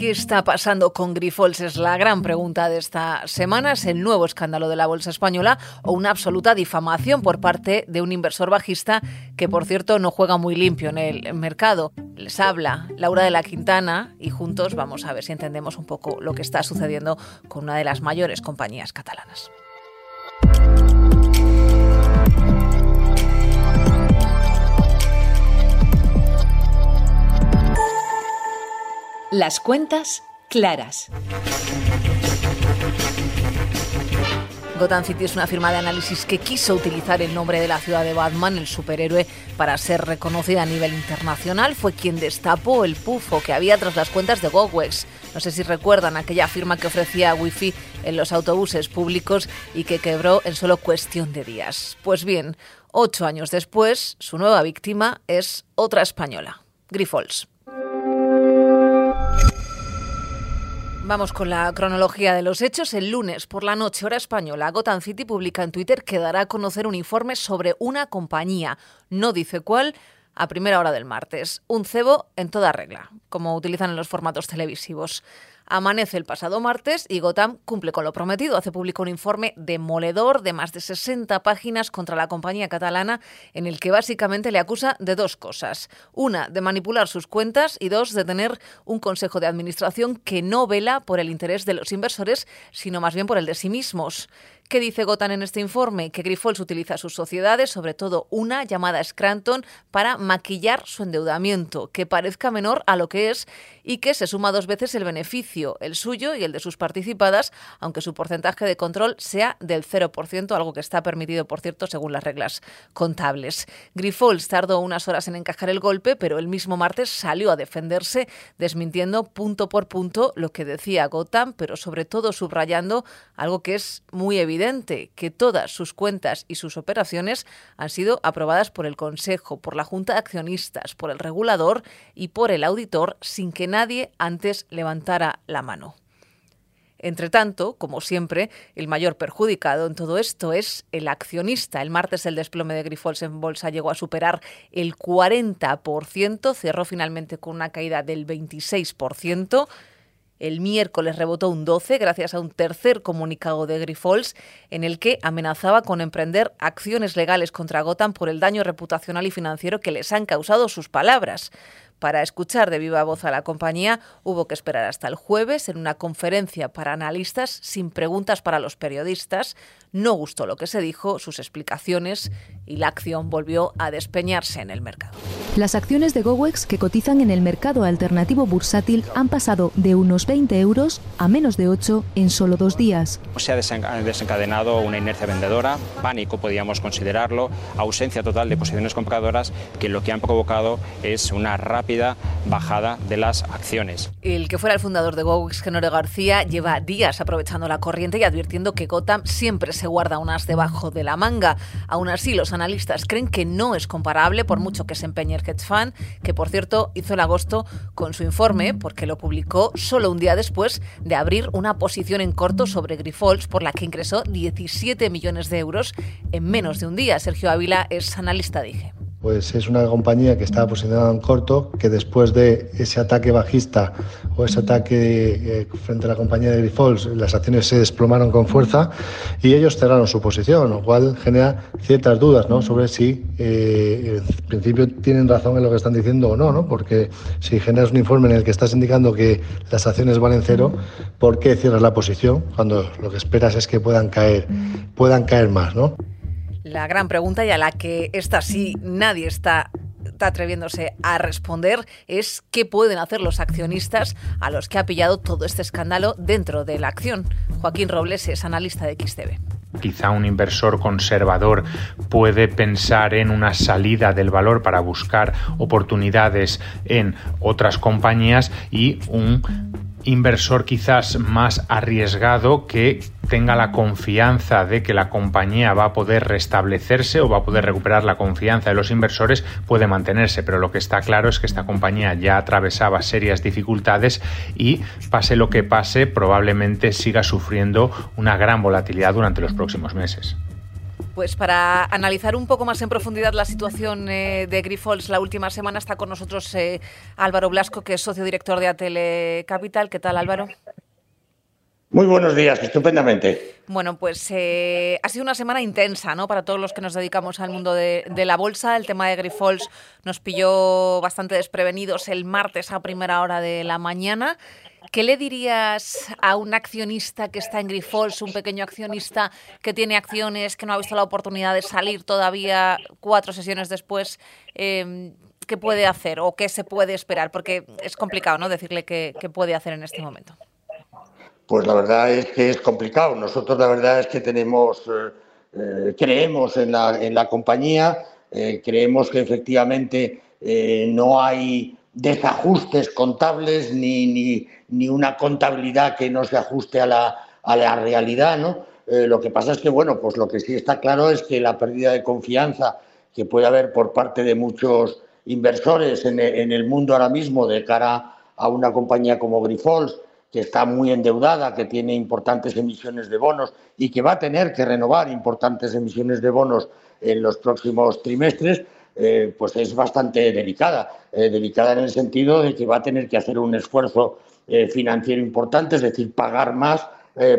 ¿Qué está pasando con Grifols? Es la gran pregunta de esta semana. ¿Es el nuevo escándalo de la bolsa española o una absoluta difamación por parte de un inversor bajista que, por cierto, no juega muy limpio en el mercado? Les habla Laura de la Quintana y juntos vamos a ver si entendemos un poco lo que está sucediendo con una de las mayores compañías catalanas. Las cuentas claras. Gotham City es una firma de análisis que quiso utilizar el nombre de la ciudad de Batman, el superhéroe, para ser reconocida a nivel internacional. Fue quien destapó el pufo que había tras las cuentas de GoWex. No sé si recuerdan aquella firma que ofrecía wifi en los autobuses públicos y que quebró en solo cuestión de días. Pues bien, ocho años después, su nueva víctima es otra española, Grifols. Vamos con la cronología de los hechos. El lunes por la noche, hora española, Gotham City publica en Twitter que dará a conocer un informe sobre una compañía. No dice cuál a primera hora del martes. Un cebo en toda regla, como utilizan en los formatos televisivos. Amanece el pasado martes y Gotham cumple con lo prometido. Hace público un informe demoledor de más de 60 páginas contra la compañía catalana en el que básicamente le acusa de dos cosas. Una, de manipular sus cuentas y dos, de tener un consejo de administración que no vela por el interés de los inversores, sino más bien por el de sí mismos. ¿Qué dice Gotham en este informe? Que Grifols utiliza sus sociedades, sobre todo una llamada Scranton, para maquillar su endeudamiento, que parezca menor a lo que es y que se suma dos veces el beneficio, el suyo y el de sus participadas, aunque su porcentaje de control sea del 0%, algo que está permitido, por cierto, según las reglas contables. Grifols tardó unas horas en encajar el golpe, pero el mismo martes salió a defenderse, desmintiendo punto por punto lo que decía Gotham, pero sobre todo subrayando algo que es muy evidente que todas sus cuentas y sus operaciones han sido aprobadas por el Consejo, por la Junta de Accionistas, por el regulador y por el auditor sin que nadie antes levantara la mano. Entre tanto, como siempre, el mayor perjudicado en todo esto es el accionista. El martes el desplome de Grifols en bolsa llegó a superar el 40%, cerró finalmente con una caída del 26%. El miércoles rebotó un 12 gracias a un tercer comunicado de Grifols en el que amenazaba con emprender acciones legales contra Gotham por el daño reputacional y financiero que les han causado sus palabras. Para escuchar de viva voz a la compañía hubo que esperar hasta el jueves en una conferencia para analistas sin preguntas para los periodistas. No gustó lo que se dijo, sus explicaciones y la acción volvió a despeñarse en el mercado. Las acciones de GoWex que cotizan en el mercado alternativo bursátil han pasado de unos 20 euros a menos de 8 en solo dos días. Se ha desencadenado una inercia vendedora, pánico podríamos considerarlo, ausencia total de posiciones compradoras que lo que han provocado es una rápida bajada de las acciones. El que fuera el fundador de GoWex, Genore García, lleva días aprovechando la corriente y advirtiendo que Gotham siempre se guarda unas debajo de la manga. Aún así, los analistas creen que no es comparable, por mucho que se empeñe el hedge fund, que por cierto hizo el agosto con su informe, porque lo publicó solo un día después de abrir una posición en corto sobre Grifols, por la que ingresó 17 millones de euros en menos de un día. Sergio Ávila es analista, dije pues es una compañía que estaba posicionada en corto, que después de ese ataque bajista o ese ataque eh, frente a la compañía de Grifols, las acciones se desplomaron con fuerza y ellos cerraron su posición, lo cual genera ciertas dudas ¿no? sobre si eh, en principio tienen razón en lo que están diciendo o no, ¿no? porque si generas un informe en el que estás indicando que las acciones valen cero, ¿por qué cierras la posición cuando lo que esperas es que puedan caer, puedan caer más? ¿no? La gran pregunta y a la que esta sí nadie está atreviéndose a responder es qué pueden hacer los accionistas a los que ha pillado todo este escándalo dentro de la acción. Joaquín Robles es analista de XTV. Quizá un inversor conservador puede pensar en una salida del valor para buscar oportunidades en otras compañías y un inversor quizás más arriesgado que tenga la confianza de que la compañía va a poder restablecerse o va a poder recuperar la confianza de los inversores puede mantenerse, pero lo que está claro es que esta compañía ya atravesaba serias dificultades y pase lo que pase probablemente siga sufriendo una gran volatilidad durante los próximos meses. Pues para analizar un poco más en profundidad la situación eh, de Grifols la última semana está con nosotros eh, Álvaro Blasco, que es socio director de Atele Capital. ¿Qué tal, Álvaro? Muy buenos días, estupendamente. Bueno, pues eh, ha sido una semana intensa, ¿no? Para todos los que nos dedicamos al mundo de, la bolsa. El tema de Grifols nos pilló bastante desprevenidos el martes a primera hora de la mañana. ¿Qué le dirías a un accionista que está en Grifols, un pequeño accionista que tiene acciones, que no ha visto la oportunidad de salir todavía cuatro sesiones después? Eh, ¿Qué puede hacer o qué se puede esperar? Porque es complicado, ¿no? Decirle qué puede hacer en este momento. Pues la verdad es que es complicado. Nosotros la verdad es que tenemos, eh, eh, creemos en la, en la compañía, eh, creemos que efectivamente no hay desajustes contables ni, ni, ni, una contabilidad que no se ajuste a la, a la realidad, ¿no? lo que pasa es que, bueno, pues lo que sí está claro es que la pérdida de confianza que puede haber por parte de muchos inversores en, en el mundo ahora mismo de cara a una compañía como Grifols, que está muy endeudada, que tiene importantes emisiones de bonos y que va a tener que renovar importantes emisiones de bonos en los próximos trimestres, eh, pues es bastante delicada. Eh, delicada en el sentido de que va a tener que hacer un esfuerzo eh, financiero importante, es decir, pagar más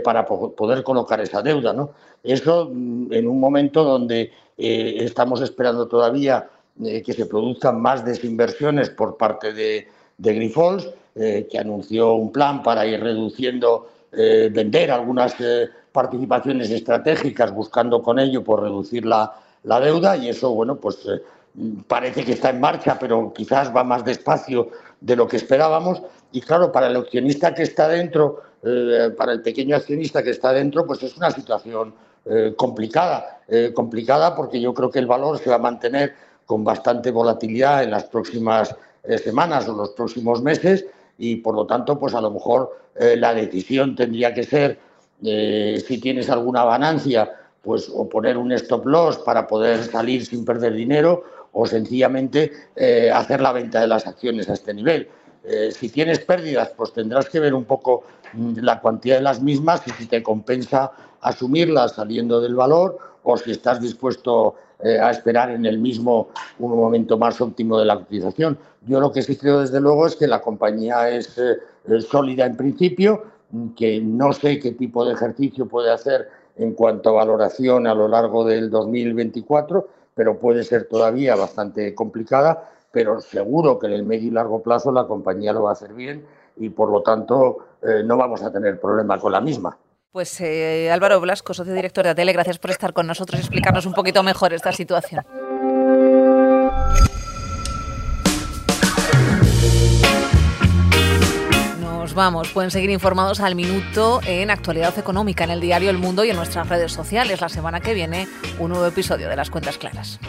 para poder colocar esa deuda. ¿no? Eso mm, en un momento donde estamos esperando todavía que se produzcan más desinversiones por parte de, de que anunció un plan para ir reduciendo, vender algunas participaciones estratégicas, buscando con ello por pues, reducir la, deuda y eso, bueno, pues parece que está en marcha, pero quizás va más despacio de lo que esperábamos. Y claro, para el accionista que está dentro, para el pequeño accionista que está dentro, pues es una situación complicada, complicada porque yo creo que el valor se va a mantener con bastante volatilidad en las próximas semanas o los próximos meses y por lo tanto, pues a lo mejor eh, la decisión tendría que ser, eh, si tienes alguna ganancia, pues o poner un stop loss para poder salir sin perder dinero o sencillamente eh, hacer la venta de las acciones a este nivel. si tienes pérdidas, pues tendrás que ver un poco mm, la cuantía de las mismas y si te compensa asumirlas saliendo del valor o si estás dispuesto eh, a esperar en el mismo un momento más óptimo de la cotización. Yo lo que sí creo desde luego es que la compañía es eh, sólida en principio, que no sé qué tipo de ejercicio puede hacer en cuanto a valoración a lo largo del 2024, pero puede ser todavía bastante complicada, pero seguro que en el medio y largo plazo la compañía lo va a hacer bien y por lo tanto eh, no vamos a tener problema con la misma. Pues eh, Álvaro Blasco, socio director de Atele, gracias por estar con nosotros y explicarnos un poquito mejor esta situación. Vamos. Pueden seguir informados al minuto en Actualidad Económica, en el diario El Mundo y en nuestras redes sociales. La semana que viene, un nuevo episodio de Las Cuentas Claras.